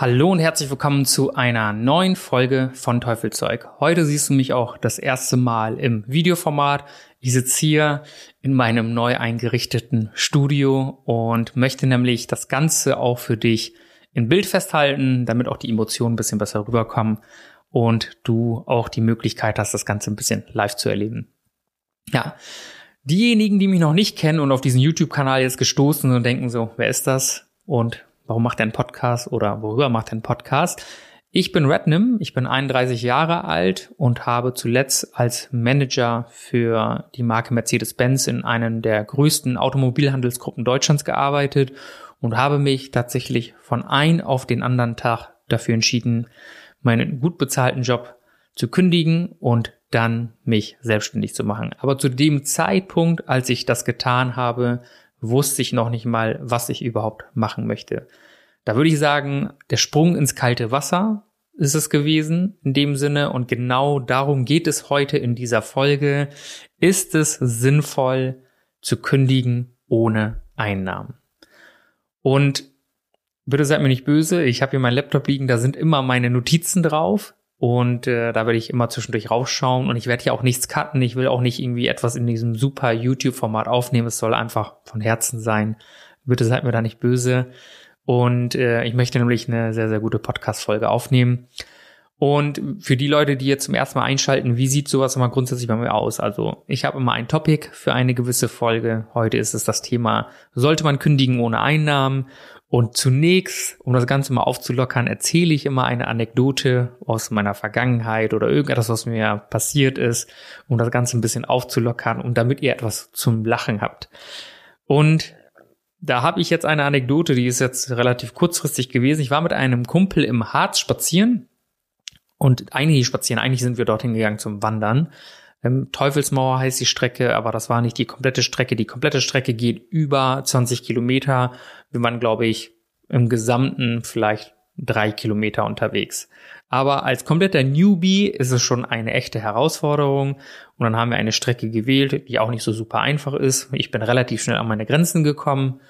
Hallo und herzlich willkommen zu einer neuen Folge von Teufelzeug. Heute siehst du mich auch das erste Mal im Videoformat. Ich sitze hier in meinem neu eingerichteten Studio und möchte nämlich das Ganze auch für dich in Bild festhalten, damit auch die Emotionen ein bisschen besser rüberkommen und du auch die Möglichkeit hast, das Ganze ein bisschen live zu erleben. Ja, diejenigen, die mich noch nicht kennen und auf diesen YouTube-Kanal jetzt gestoßen und denken so, wer ist das? Und warum macht er einen Podcast oder worüber macht er einen Podcast? Ich bin Rednim, ich bin 31 Jahre alt und habe zuletzt als Manager für die Marke Mercedes-Benz in einem der größten Automobilhandelsgruppen Deutschlands gearbeitet und habe mich tatsächlich von ein auf den anderen Tag dafür entschieden, meinen gut bezahlten Job zu kündigen und dann mich selbstständig zu machen. Aber zu dem Zeitpunkt, als ich das getan habe, wusste ich noch nicht mal, was ich überhaupt machen möchte. Da würde ich sagen, der Sprung ins kalte Wasser ist es gewesen in dem Sinne und genau darum geht es heute in dieser Folge. Ist es sinnvoll zu kündigen ohne Einnahmen? Und bitte seid mir nicht böse, ich habe hier meinen Laptop liegen, da sind immer meine Notizen drauf. Und äh, da werde ich immer zwischendurch rausschauen und ich werde hier auch nichts cutten. Ich will auch nicht irgendwie etwas in diesem super YouTube-Format aufnehmen. Es soll einfach von Herzen sein. Bitte seid mir da nicht böse. Und äh, ich möchte nämlich eine sehr, sehr gute Podcast-Folge aufnehmen. Und für die Leute, die jetzt zum ersten Mal einschalten, wie sieht sowas immer grundsätzlich bei mir aus? Also ich habe immer ein Topic für eine gewisse Folge. Heute ist es das Thema, sollte man kündigen ohne Einnahmen? Und zunächst, um das Ganze mal aufzulockern, erzähle ich immer eine Anekdote aus meiner Vergangenheit oder irgendetwas, was mir passiert ist, um das Ganze ein bisschen aufzulockern und damit ihr etwas zum Lachen habt. Und da habe ich jetzt eine Anekdote, die ist jetzt relativ kurzfristig gewesen. Ich war mit einem Kumpel im Harz spazieren und eigentlich spazieren, eigentlich sind wir dorthin gegangen zum Wandern. Ähm, Teufelsmauer heißt die Strecke, aber das war nicht die komplette Strecke. Die komplette Strecke geht über 20 Kilometer. Wir waren, glaube ich, im Gesamten vielleicht drei Kilometer unterwegs. Aber als kompletter Newbie ist es schon eine echte Herausforderung. Und dann haben wir eine Strecke gewählt, die auch nicht so super einfach ist. Ich bin relativ schnell an meine Grenzen gekommen.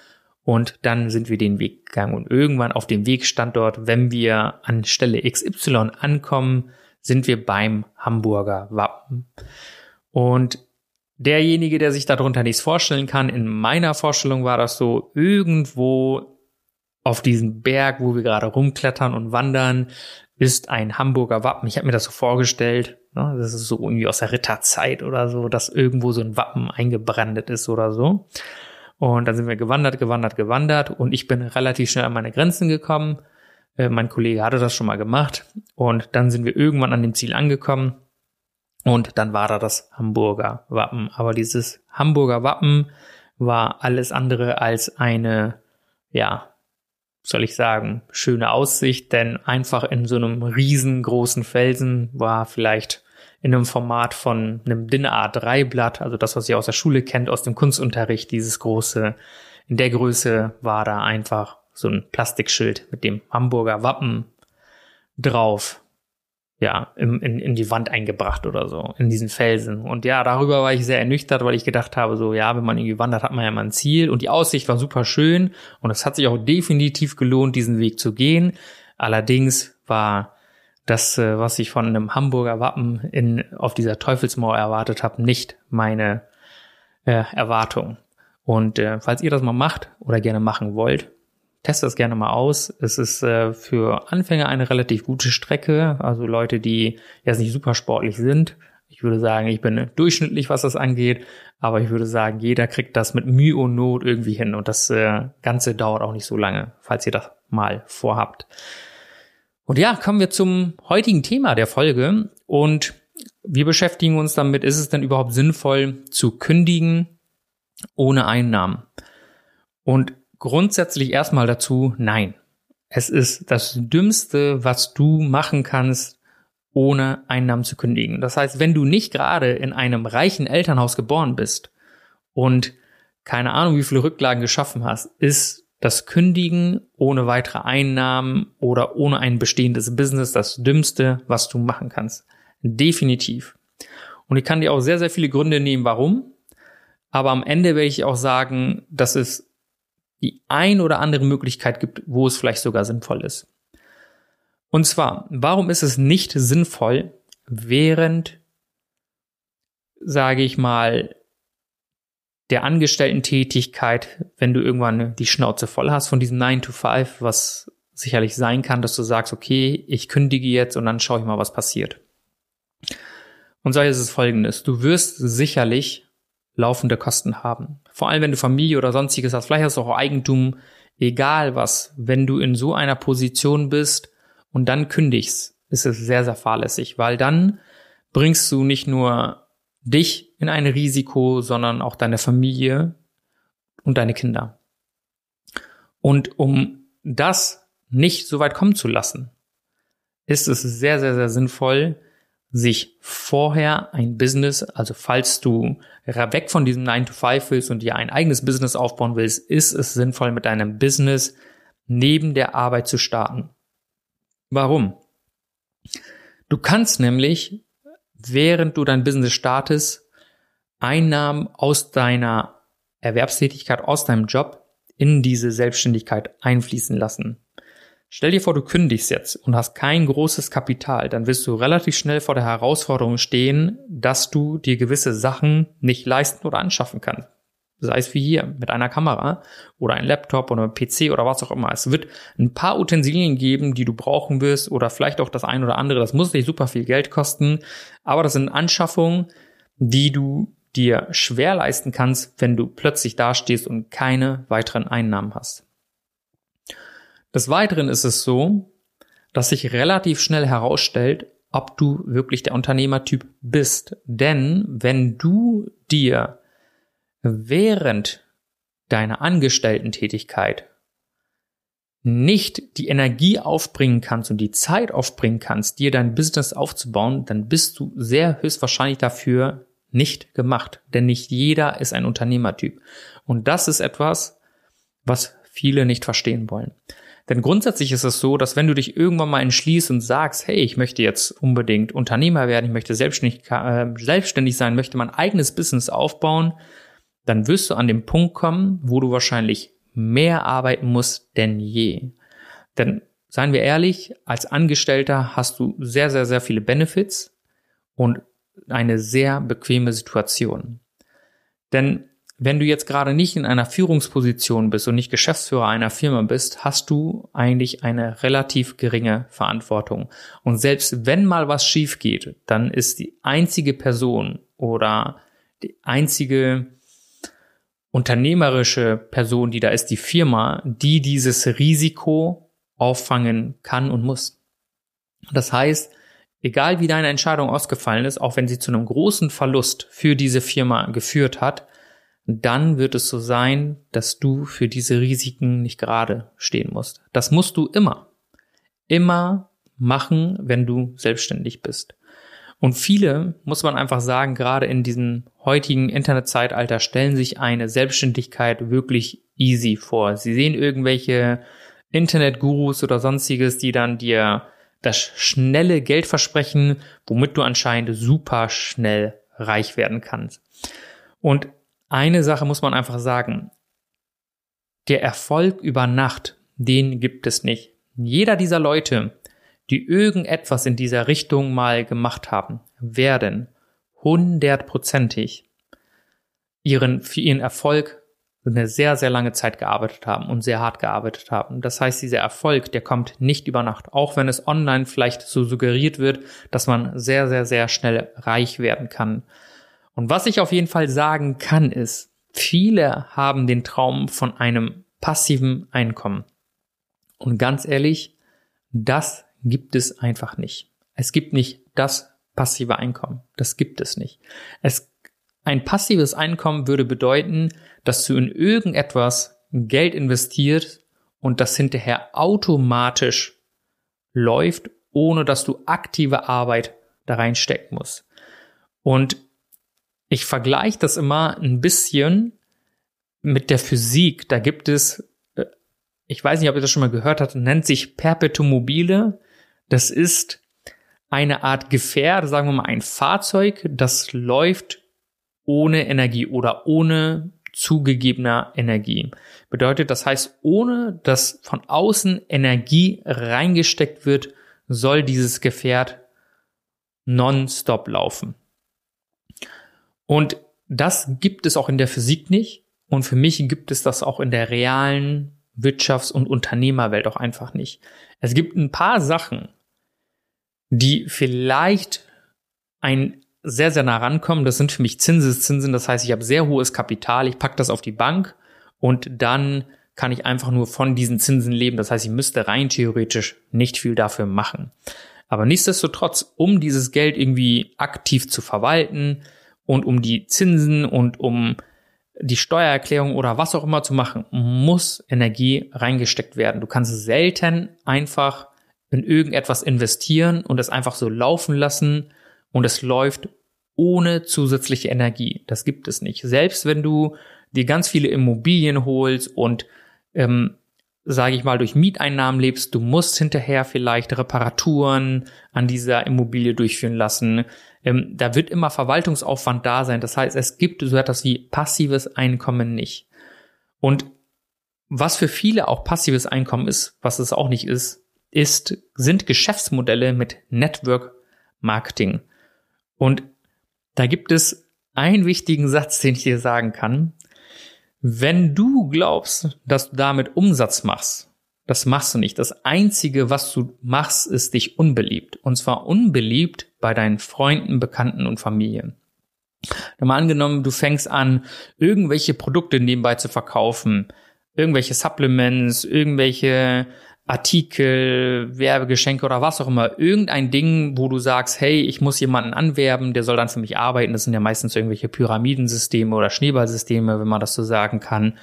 Und dann sind wir den Weg gegangen. Und irgendwann auf dem Weg stand dort, wenn wir an Stelle XY ankommen, sind wir beim Hamburger Wappen. Und derjenige, der sich darunter nichts vorstellen kann, in meiner Vorstellung war das so, irgendwo auf diesem Berg, wo wir gerade rumklettern und wandern, ist ein Hamburger Wappen. Ich habe mir das so vorgestellt, ne? das ist so irgendwie aus der Ritterzeit oder so, dass irgendwo so ein Wappen eingebrandet ist oder so. Und dann sind wir gewandert, gewandert, gewandert und ich bin relativ schnell an meine Grenzen gekommen äh, mein Kollege hatte das schon mal gemacht und dann sind wir irgendwann an dem Ziel angekommen und dann war da das Hamburger Wappen. Aber dieses Hamburger Wappen war alles andere als eine, ja, soll ich sagen, schöne Aussicht, denn einfach in so einem riesengroßen Felsen war vielleicht in einem Format von einem DIN A3-Blatt, also das, was ihr aus der Schule kennt, aus dem Kunstunterricht, dieses große, in der Größe war da einfach so ein Plastikschild mit dem Hamburger Wappen drauf, ja, in, in, in die Wand eingebracht oder so, in diesen Felsen. Und ja, darüber war ich sehr ernüchtert, weil ich gedacht habe, so, ja, wenn man irgendwie wandert, hat man ja mal ein Ziel. Und die Aussicht war super schön und es hat sich auch definitiv gelohnt, diesen Weg zu gehen. Allerdings war das, äh, was ich von einem Hamburger Wappen in, auf dieser Teufelsmauer erwartet habe, nicht meine äh, Erwartung. Und äh, falls ihr das mal macht oder gerne machen wollt, teste das gerne mal aus. Es ist äh, für Anfänger eine relativ gute Strecke, also Leute, die jetzt nicht super sportlich sind. Ich würde sagen, ich bin durchschnittlich, was das angeht, aber ich würde sagen, jeder kriegt das mit Mühe und Not irgendwie hin und das äh, Ganze dauert auch nicht so lange, falls ihr das mal vorhabt. Und ja, kommen wir zum heutigen Thema der Folge und wir beschäftigen uns damit, ist es denn überhaupt sinnvoll zu kündigen ohne Einnahmen? Und grundsätzlich erstmal dazu, nein. Es ist das Dümmste, was du machen kannst, ohne Einnahmen zu kündigen. Das heißt, wenn du nicht gerade in einem reichen Elternhaus geboren bist und keine Ahnung, wie viele Rücklagen geschaffen hast, ist das Kündigen ohne weitere Einnahmen oder ohne ein bestehendes Business das Dümmste, was du machen kannst. Definitiv. Und ich kann dir auch sehr, sehr viele Gründe nehmen, warum. Aber am Ende werde ich auch sagen, dass es die ein oder andere Möglichkeit gibt, wo es vielleicht sogar sinnvoll ist. Und zwar, warum ist es nicht sinnvoll, während, sage ich mal, der Angestellten-Tätigkeit, wenn du irgendwann die Schnauze voll hast von diesem 9 to 5, was sicherlich sein kann, dass du sagst, okay, ich kündige jetzt und dann schaue ich mal, was passiert. Und so ist es folgendes. Du wirst sicherlich laufende Kosten haben. Vor allem, wenn du Familie oder sonstiges hast. Vielleicht hast du auch Eigentum, egal was. Wenn du in so einer Position bist und dann kündigst, ist es sehr, sehr fahrlässig, weil dann bringst du nicht nur dich in ein Risiko, sondern auch deine Familie und deine Kinder. Und um das nicht so weit kommen zu lassen, ist es sehr, sehr, sehr sinnvoll, sich vorher ein Business, also falls du weg von diesem 9 to 5 willst und dir ein eigenes Business aufbauen willst, ist es sinnvoll, mit deinem Business neben der Arbeit zu starten. Warum? Du kannst nämlich, während du dein Business startest, Einnahmen aus deiner Erwerbstätigkeit, aus deinem Job in diese Selbstständigkeit einfließen lassen. Stell dir vor, du kündigst jetzt und hast kein großes Kapital, dann wirst du relativ schnell vor der Herausforderung stehen, dass du dir gewisse Sachen nicht leisten oder anschaffen kannst. Sei es wie hier mit einer Kamera oder ein Laptop oder ein PC oder was auch immer. Es wird ein paar Utensilien geben, die du brauchen wirst oder vielleicht auch das ein oder andere. Das muss nicht super viel Geld kosten, aber das sind Anschaffungen, die du dir schwer leisten kannst, wenn du plötzlich dastehst und keine weiteren Einnahmen hast. Des Weiteren ist es so, dass sich relativ schnell herausstellt, ob du wirklich der Unternehmertyp bist. Denn wenn du dir während deiner Angestellten-Tätigkeit nicht die Energie aufbringen kannst und die Zeit aufbringen kannst, dir dein Business aufzubauen, dann bist du sehr höchstwahrscheinlich dafür nicht gemacht. Denn nicht jeder ist ein Unternehmertyp. Und das ist etwas, was viele nicht verstehen wollen. Denn grundsätzlich ist es so, dass wenn du dich irgendwann mal entschließt und sagst, hey, ich möchte jetzt unbedingt Unternehmer werden, ich möchte selbstständig, äh, selbstständig sein, möchte mein eigenes Business aufbauen, dann wirst du an den Punkt kommen, wo du wahrscheinlich mehr arbeiten musst denn je. Denn seien wir ehrlich, als Angestellter hast du sehr, sehr, sehr viele Benefits und eine sehr bequeme Situation. Denn wenn du jetzt gerade nicht in einer Führungsposition bist und nicht Geschäftsführer einer Firma bist, hast du eigentlich eine relativ geringe Verantwortung. Und selbst wenn mal was schief geht, dann ist die einzige Person oder die einzige unternehmerische Person, die da ist, die Firma, die dieses Risiko auffangen kann und muss. Das heißt, egal wie deine Entscheidung ausgefallen ist, auch wenn sie zu einem großen Verlust für diese Firma geführt hat, dann wird es so sein, dass du für diese Risiken nicht gerade stehen musst. Das musst du immer. Immer machen, wenn du selbstständig bist. Und viele, muss man einfach sagen, gerade in diesem heutigen Internetzeitalter stellen sich eine Selbstständigkeit wirklich easy vor. Sie sehen irgendwelche Internetgurus oder sonstiges, die dann dir das schnelle Geld versprechen, womit du anscheinend super schnell reich werden kannst. Und eine Sache muss man einfach sagen. Der Erfolg über Nacht, den gibt es nicht. Jeder dieser Leute, die irgendetwas in dieser Richtung mal gemacht haben, werden hundertprozentig ihren, für ihren Erfolg eine sehr, sehr lange Zeit gearbeitet haben und sehr hart gearbeitet haben. Das heißt, dieser Erfolg, der kommt nicht über Nacht, auch wenn es online vielleicht so suggeriert wird, dass man sehr, sehr, sehr schnell reich werden kann. Und was ich auf jeden Fall sagen kann, ist, viele haben den Traum von einem passiven Einkommen. Und ganz ehrlich, das gibt es einfach nicht. Es gibt nicht das passive Einkommen. Das gibt es nicht. Es, ein passives Einkommen würde bedeuten, dass du in irgendetwas Geld investierst und das hinterher automatisch läuft, ohne dass du aktive Arbeit da reinstecken musst. Und ich vergleiche das immer ein bisschen mit der Physik. Da gibt es, äh, ich weiß nicht, ob ihr das schon mal gehört habt, nennt sich Perpetuum mobile. Das ist eine Art Gefährt, sagen wir mal ein Fahrzeug, das läuft ohne Energie oder ohne zugegebener Energie. Bedeutet, das heißt, ohne dass von außen Energie reingesteckt wird, soll dieses Gefährt nonstop laufen. Und das gibt es auch in der Physik nicht. Und für mich gibt es das auch in der realen Wirtschafts- und Unternehmerwelt auch einfach nicht. Es gibt ein paar Sachen, die vielleicht ein sehr, sehr nah rankommen. Das sind für mich Zinseszinsen. Das heißt, ich habe sehr hohes Kapital, ich packe das auf die Bank und dann kann ich einfach nur von diesen Zinsen leben. Das heißt, ich müsste rein theoretisch nicht viel dafür machen. Aber nichtsdestotrotz, um dieses Geld irgendwie aktiv zu verwalten und um die Zinsen und um die Steuererklärung oder was auch immer zu machen, muss Energie reingesteckt werden. Du kannst selten einfach in irgendetwas investieren und es einfach so laufen lassen und es läuft ohne zusätzliche Energie. Das gibt es nicht. Selbst wenn du dir ganz viele Immobilien holst und ähm, sage ich mal, durch Mieteinnahmen lebst, du musst hinterher vielleicht Reparaturen an dieser Immobilie durchführen lassen. Ähm, da wird immer Verwaltungsaufwand da sein. Das heißt, es gibt so etwas wie passives Einkommen nicht. Und was für viele auch passives Einkommen ist, was es auch nicht ist, ist, sind Geschäftsmodelle mit Network Marketing. Und da gibt es einen wichtigen Satz, den ich dir sagen kann. Wenn du glaubst, dass du damit Umsatz machst, das machst du nicht. Das Einzige, was du machst, ist dich unbeliebt. Und zwar unbeliebt bei deinen Freunden, Bekannten und Familien. Mal angenommen, du fängst an, irgendwelche Produkte nebenbei zu verkaufen, irgendwelche Supplements, irgendwelche Artikel, Werbegeschenke oder was auch immer, irgendein Ding, wo du sagst, hey, ich muss jemanden anwerben, der soll dann für mich arbeiten. Das sind ja meistens irgendwelche Pyramidensysteme oder Schneeballsysteme, wenn man das so sagen kann.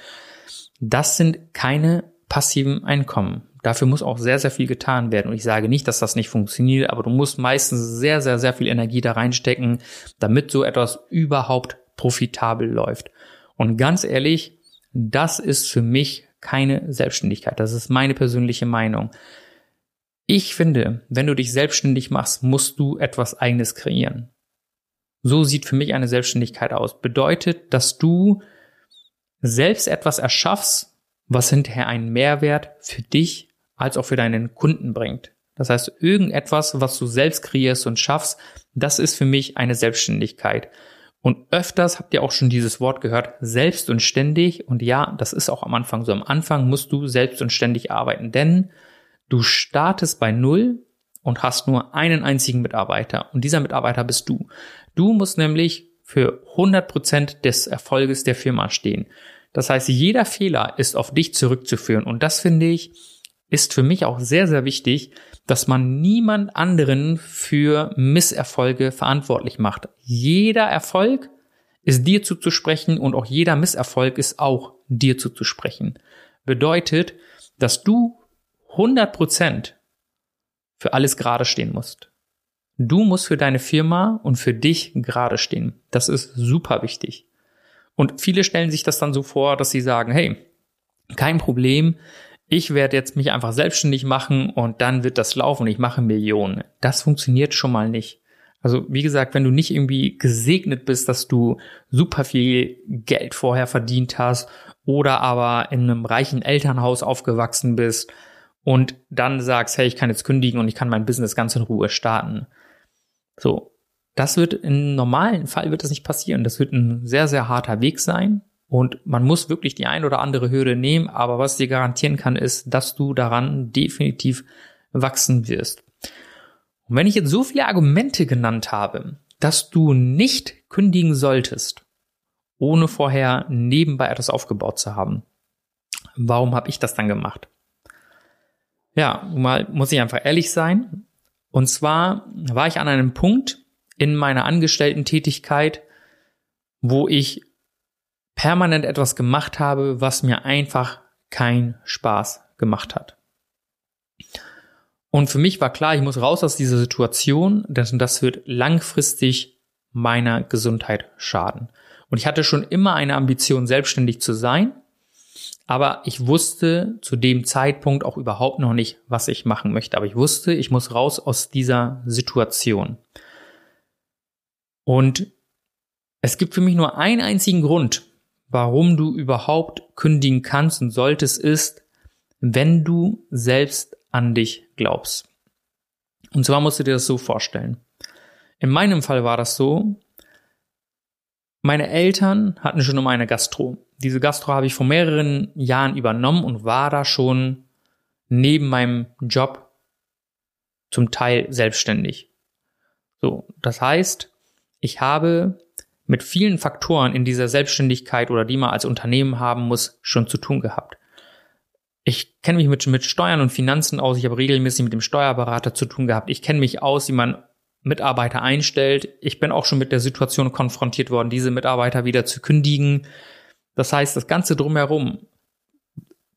Das sind keine passiven Einkommen. Dafür muss auch sehr, sehr viel getan werden. Und ich sage nicht, dass das nicht funktioniert, aber du musst meistens sehr, sehr, sehr viel Energie da reinstecken, damit so etwas überhaupt profitabel läuft. Und ganz ehrlich, das ist für mich keine Selbstständigkeit. Das ist meine persönliche Meinung. Ich finde, wenn du dich selbstständig machst, musst du etwas eigenes kreieren. So sieht für mich eine Selbstständigkeit aus. Bedeutet, dass du selbst etwas erschaffst, was hinterher einen Mehrwert für dich als auch für deinen Kunden bringt. Das heißt, irgendetwas, was du selbst kreierst und schaffst, das ist für mich eine Selbstständigkeit. Und öfters habt ihr auch schon dieses Wort gehört, selbst und ständig. Und ja, das ist auch am Anfang so. Am Anfang musst du selbst und ständig arbeiten, denn du startest bei Null und hast nur einen einzigen Mitarbeiter. Und dieser Mitarbeiter bist du. Du musst nämlich für 100 Prozent des Erfolges der Firma stehen. Das heißt, jeder Fehler ist auf dich zurückzuführen. Und das finde ich, ist für mich auch sehr, sehr wichtig, dass man niemand anderen für Misserfolge verantwortlich macht. Jeder Erfolg ist dir zuzusprechen und auch jeder Misserfolg ist auch dir zuzusprechen. Bedeutet, dass du 100% für alles gerade stehen musst. Du musst für deine Firma und für dich gerade stehen. Das ist super wichtig. Und viele stellen sich das dann so vor, dass sie sagen, hey, kein Problem, ich werde jetzt mich einfach selbstständig machen und dann wird das laufen ich mache Millionen. Das funktioniert schon mal nicht. Also wie gesagt, wenn du nicht irgendwie gesegnet bist, dass du super viel Geld vorher verdient hast oder aber in einem reichen Elternhaus aufgewachsen bist und dann sagst, hey, ich kann jetzt kündigen und ich kann mein Business ganz in Ruhe starten. So, das wird im normalen Fall wird das nicht passieren. Das wird ein sehr, sehr harter Weg sein. Und man muss wirklich die ein oder andere Hürde nehmen, aber was dir garantieren kann, ist, dass du daran definitiv wachsen wirst. Und wenn ich jetzt so viele Argumente genannt habe, dass du nicht kündigen solltest, ohne vorher nebenbei etwas aufgebaut zu haben, warum habe ich das dann gemacht? Ja, mal muss ich einfach ehrlich sein. Und zwar war ich an einem Punkt in meiner Angestellten-Tätigkeit, wo ich permanent etwas gemacht habe, was mir einfach keinen Spaß gemacht hat. Und für mich war klar, ich muss raus aus dieser Situation, denn das wird langfristig meiner Gesundheit schaden. Und ich hatte schon immer eine Ambition, selbstständig zu sein, aber ich wusste zu dem Zeitpunkt auch überhaupt noch nicht, was ich machen möchte. Aber ich wusste, ich muss raus aus dieser Situation. Und es gibt für mich nur einen einzigen Grund, warum du überhaupt kündigen kannst und solltest, ist, wenn du selbst an dich glaubst. Und zwar musst du dir das so vorstellen. In meinem Fall war das so, meine Eltern hatten schon immer eine Gastro. Diese Gastro habe ich vor mehreren Jahren übernommen und war da schon neben meinem Job zum Teil selbstständig. So, das heißt, ich habe mit vielen Faktoren in dieser Selbstständigkeit oder die man als Unternehmen haben muss, schon zu tun gehabt. Ich kenne mich mit, mit Steuern und Finanzen aus. Ich habe regelmäßig mit dem Steuerberater zu tun gehabt. Ich kenne mich aus, wie man Mitarbeiter einstellt. Ich bin auch schon mit der Situation konfrontiert worden, diese Mitarbeiter wieder zu kündigen. Das heißt, das Ganze drumherum,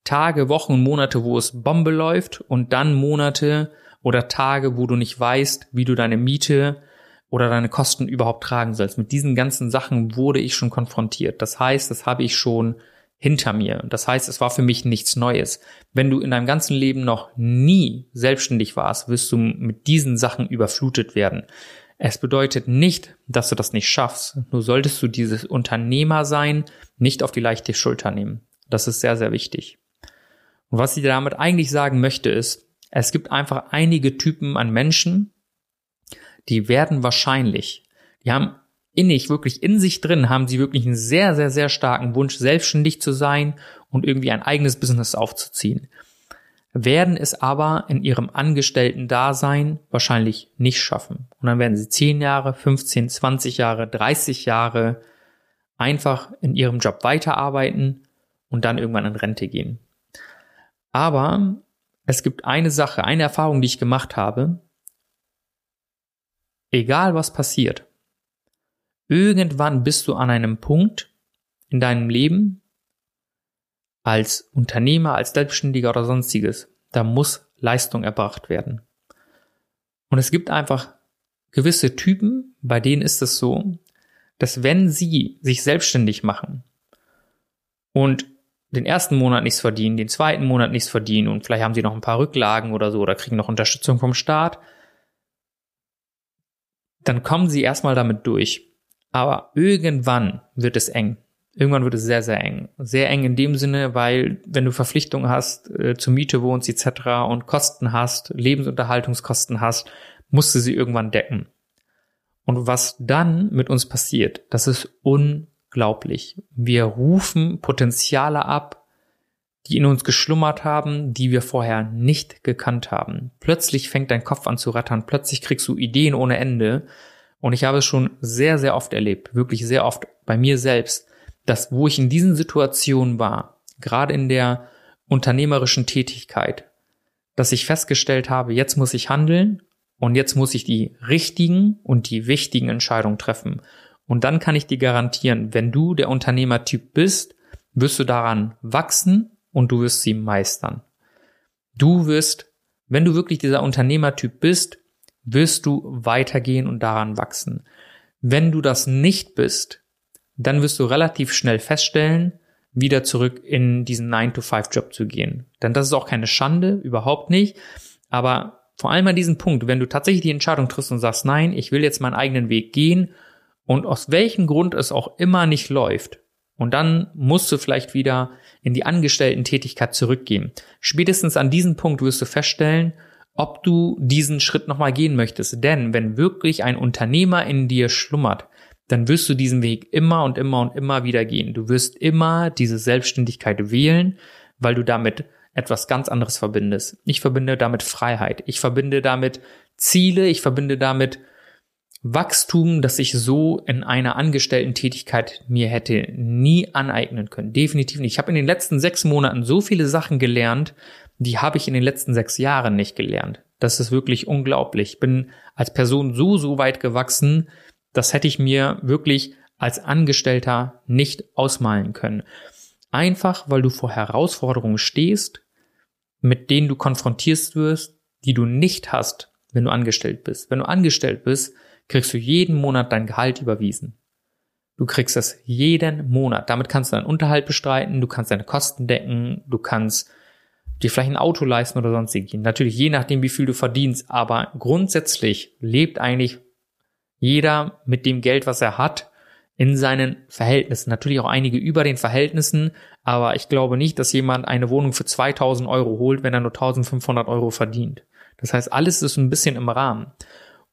Tage, Wochen Monate, wo es Bombe läuft und dann Monate oder Tage, wo du nicht weißt, wie du deine Miete oder deine Kosten überhaupt tragen sollst. Mit diesen ganzen Sachen wurde ich schon konfrontiert. Das heißt, das habe ich schon hinter mir. Das heißt, es war für mich nichts Neues. Wenn du in deinem ganzen Leben noch nie selbstständig warst, wirst du mit diesen Sachen überflutet werden. Es bedeutet nicht, dass du das nicht schaffst. Nur solltest du dieses Unternehmer sein nicht auf die leichte Schulter nehmen. Das ist sehr, sehr wichtig. Und was ich damit eigentlich sagen möchte ist, es gibt einfach einige Typen an Menschen, die werden wahrscheinlich, die haben innig, wirklich in sich drin, haben sie wirklich einen sehr, sehr, sehr starken Wunsch, selbstständig zu sein und irgendwie ein eigenes Business aufzuziehen. Werden es aber in ihrem Angestellten-Dasein wahrscheinlich nicht schaffen. Und dann werden sie 10 Jahre, 15, 20 Jahre, 30 Jahre einfach in ihrem Job weiterarbeiten und dann irgendwann in Rente gehen. Aber es gibt eine Sache, eine Erfahrung, die ich gemacht habe. Egal was passiert, Irgendwann bist du an einem Punkt in deinem Leben als Unternehmer, als Selbstständiger oder sonstiges. Da muss Leistung erbracht werden. Und es gibt einfach gewisse Typen, bei denen ist es so, dass wenn sie sich selbstständig machen und den ersten Monat nichts verdienen, den zweiten Monat nichts verdienen und vielleicht haben sie noch ein paar Rücklagen oder so oder kriegen noch Unterstützung vom Staat, dann kommen sie erstmal damit durch. Aber irgendwann wird es eng. Irgendwann wird es sehr, sehr eng. Sehr eng in dem Sinne, weil wenn du Verpflichtungen hast, äh, zur Miete wohnst etc. und Kosten hast, Lebensunterhaltungskosten hast, musst du sie irgendwann decken. Und was dann mit uns passiert, das ist unglaublich. Wir rufen Potenziale ab, die in uns geschlummert haben, die wir vorher nicht gekannt haben. Plötzlich fängt dein Kopf an zu rattern, plötzlich kriegst du Ideen ohne Ende und ich habe es schon sehr, sehr oft erlebt, wirklich sehr oft bei mir selbst, dass wo ich in diesen Situationen war, gerade in der unternehmerischen Tätigkeit, dass ich festgestellt habe, jetzt muss ich handeln und jetzt muss ich die richtigen und die wichtigen Entscheidungen treffen. Und dann kann ich dir garantieren, wenn du der Unternehmertyp bist, wirst du daran wachsen und du wirst sie meistern. Du wirst, wenn du wirklich dieser Unternehmertyp bist, wirst du weitergehen und daran wachsen. Wenn du das nicht bist, dann wirst du relativ schnell feststellen, wieder zurück in diesen 9-to-5-Job zu gehen. Denn das ist auch keine Schande, überhaupt nicht. Aber vor allem an diesem Punkt, wenn du tatsächlich die Entscheidung triffst und sagst, nein, ich will jetzt meinen eigenen Weg gehen und aus welchem Grund es auch immer nicht läuft, und dann musst du vielleicht wieder in die Angestellten-Tätigkeit zurückgehen. Spätestens an diesem Punkt wirst du feststellen, ob du diesen Schritt nochmal gehen möchtest. Denn wenn wirklich ein Unternehmer in dir schlummert, dann wirst du diesen Weg immer und immer und immer wieder gehen. Du wirst immer diese Selbstständigkeit wählen, weil du damit etwas ganz anderes verbindest. Ich verbinde damit Freiheit. Ich verbinde damit Ziele. Ich verbinde damit Wachstum, das ich so in einer Angestellten-Tätigkeit mir hätte nie aneignen können. Definitiv nicht. Ich habe in den letzten sechs Monaten so viele Sachen gelernt, die habe ich in den letzten sechs Jahren nicht gelernt. Das ist wirklich unglaublich. Ich bin als Person so, so weit gewachsen, das hätte ich mir wirklich als Angestellter nicht ausmalen können. Einfach, weil du vor Herausforderungen stehst, mit denen du konfrontierst wirst, die du nicht hast, wenn du angestellt bist. Wenn du angestellt bist, kriegst du jeden Monat dein Gehalt überwiesen. Du kriegst das jeden Monat. Damit kannst du deinen Unterhalt bestreiten, du kannst deine Kosten decken, du kannst dir vielleicht ein Auto leisten oder sonstiges. Natürlich je nachdem, wie viel du verdienst, aber grundsätzlich lebt eigentlich jeder mit dem Geld, was er hat, in seinen Verhältnissen. Natürlich auch einige über den Verhältnissen, aber ich glaube nicht, dass jemand eine Wohnung für 2000 Euro holt, wenn er nur 1500 Euro verdient. Das heißt, alles ist ein bisschen im Rahmen.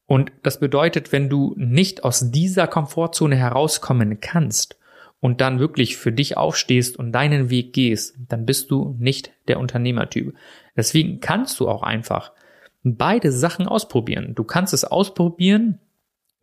Und das bedeutet, wenn du nicht aus dieser Komfortzone herauskommen kannst und dann wirklich für dich aufstehst und deinen Weg gehst, dann bist du nicht der Unternehmertyp. Deswegen kannst du auch einfach beide Sachen ausprobieren. Du kannst es ausprobieren,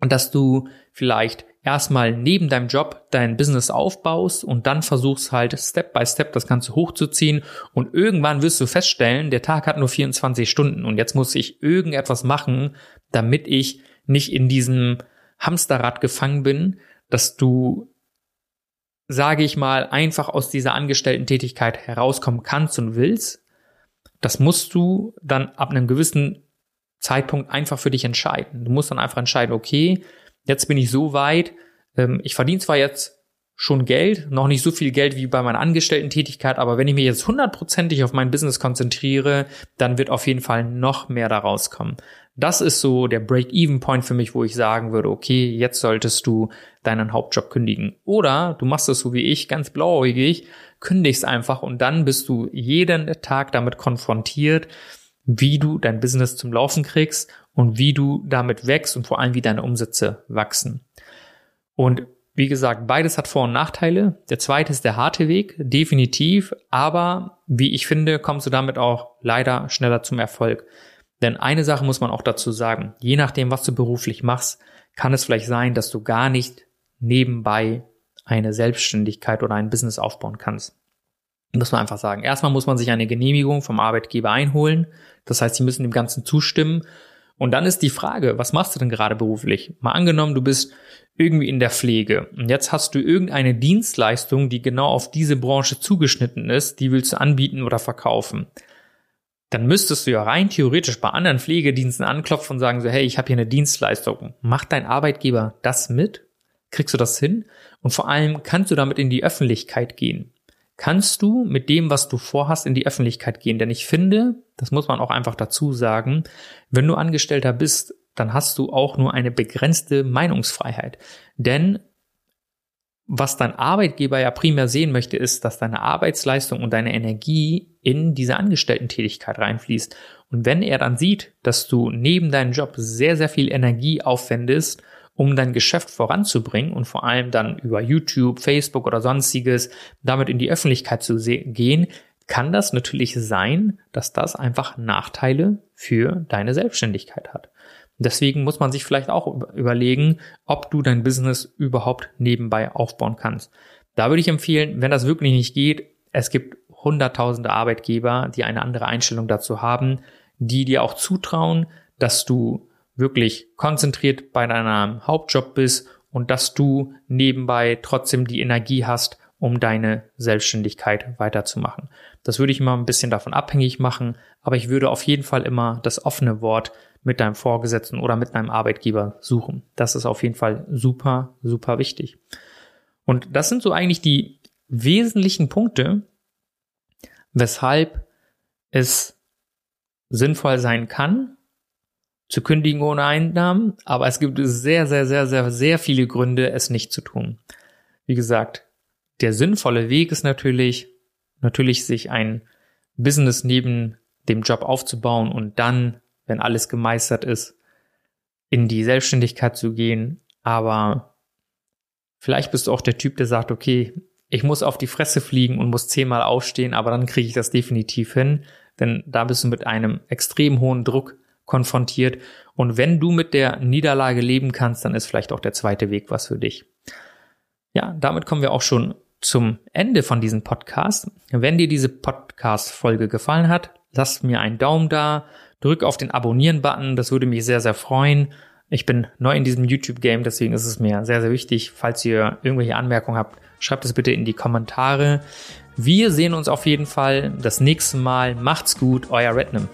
dass du vielleicht erstmal neben deinem Job dein Business aufbaust und dann versuchst halt Step by Step das Ganze hochzuziehen. Und irgendwann wirst du feststellen, der Tag hat nur 24 Stunden. Und jetzt muss ich irgendetwas machen, damit ich nicht in diesem Hamsterrad gefangen bin, dass du sage ich mal, einfach aus dieser Angestellten-Tätigkeit herauskommen kannst und willst, das musst du dann ab einem gewissen Zeitpunkt einfach für dich entscheiden. Du musst dann einfach entscheiden, okay, jetzt bin ich so weit, ähm, ich verdiene zwar jetzt schon Geld, noch nicht so viel Geld wie bei meiner Angestellten-Tätigkeit, aber wenn ich mich jetzt hundertprozentig auf mein Business konzentriere, dann wird auf jeden Fall noch mehr daraus kommen. Das ist so der Break-Even-Point für mich, wo ich sagen würde, okay, jetzt solltest du deinen Hauptjob kündigen. Oder du machst es so wie ich, ganz blauäugig, kündigst einfach und dann bist du jeden Tag damit konfrontiert, wie du dein Business zum Laufen kriegst und wie du damit wächst und vor allem wie deine Umsätze wachsen. Und wie gesagt, beides hat Vor- und Nachteile. Der zweite ist der harte Weg, definitiv. Aber wie ich finde, kommst du damit auch leider schneller zum Erfolg. Denn eine Sache muss man auch dazu sagen. Je nachdem, was du beruflich machst, kann es vielleicht sein, dass du gar nicht nebenbei eine Selbstständigkeit oder ein Business aufbauen kannst. Muss man einfach sagen. Erstmal muss man sich eine Genehmigung vom Arbeitgeber einholen. Das heißt, sie müssen dem Ganzen zustimmen. Und dann ist die Frage, was machst du denn gerade beruflich? Mal angenommen, du bist irgendwie in der Pflege und jetzt hast du irgendeine Dienstleistung, die genau auf diese Branche zugeschnitten ist, die willst du anbieten oder verkaufen. Dann müsstest du ja rein theoretisch bei anderen Pflegediensten anklopfen und sagen so, hey, ich habe hier eine Dienstleistung. Macht dein Arbeitgeber das mit? Kriegst du das hin? Und vor allem kannst du damit in die Öffentlichkeit gehen kannst du mit dem, was du vorhast, in die Öffentlichkeit gehen. Denn ich finde, das muss man auch einfach dazu sagen, wenn du Angestellter bist, dann hast du auch nur eine begrenzte Meinungsfreiheit. Denn was dein Arbeitgeber ja primär sehen möchte, ist, dass deine Arbeitsleistung und deine Energie in diese Angestellten-Tätigkeit reinfließt. Und wenn er dann sieht, dass du neben deinem Job sehr, sehr viel Energie aufwendest um dein Geschäft voranzubringen und vor allem dann über YouTube, Facebook oder sonstiges damit in die Öffentlichkeit zu gehen, kann das natürlich sein, dass das einfach Nachteile für deine Selbstständigkeit hat. Deswegen muss man sich vielleicht auch überlegen, ob du dein Business überhaupt nebenbei aufbauen kannst. Da würde ich empfehlen, wenn das wirklich nicht geht, es gibt hunderttausende Arbeitgeber, die eine andere Einstellung dazu haben, die dir auch zutrauen, dass du wirklich konzentriert bei deinem Hauptjob bist und dass du nebenbei trotzdem die Energie hast, um deine Selbstständigkeit weiterzumachen. Das würde ich immer ein bisschen davon abhängig machen, aber ich würde auf jeden Fall immer das offene Wort mit deinem Vorgesetzten oder mit deinem Arbeitgeber suchen. Das ist auf jeden Fall super, super wichtig. Und das sind so eigentlich die wesentlichen Punkte, weshalb es sinnvoll sein kann, zu kündigen ohne Einnahmen, aber es gibt sehr, sehr, sehr, sehr, sehr viele Gründe, es nicht zu tun. Wie gesagt, der sinnvolle Weg ist natürlich, natürlich sich ein Business neben dem Job aufzubauen und dann, wenn alles gemeistert ist, in die Selbstständigkeit zu gehen. Aber vielleicht bist du auch der Typ, der sagt, okay, ich muss auf die Fresse fliegen und muss zehnmal aufstehen, aber dann kriege ich das definitiv hin, denn da bist du mit einem extrem hohen Druck konfrontiert. Und wenn du mit der Niederlage leben kannst, dann ist vielleicht auch der zweite Weg was für dich. Ja, damit kommen wir auch schon zum Ende von diesem Podcast. Wenn dir diese Podcast-Folge gefallen hat, lass mir einen Daumen da, drück auf den Abonnieren-Button, das würde mich sehr, sehr freuen. Ich bin neu in diesem YouTube-Game, deswegen ist es mir sehr, sehr wichtig. Falls ihr irgendwelche Anmerkungen habt, schreibt es bitte in die Kommentare. Wir sehen uns auf jeden Fall das nächste Mal. Macht's gut, euer Rednam.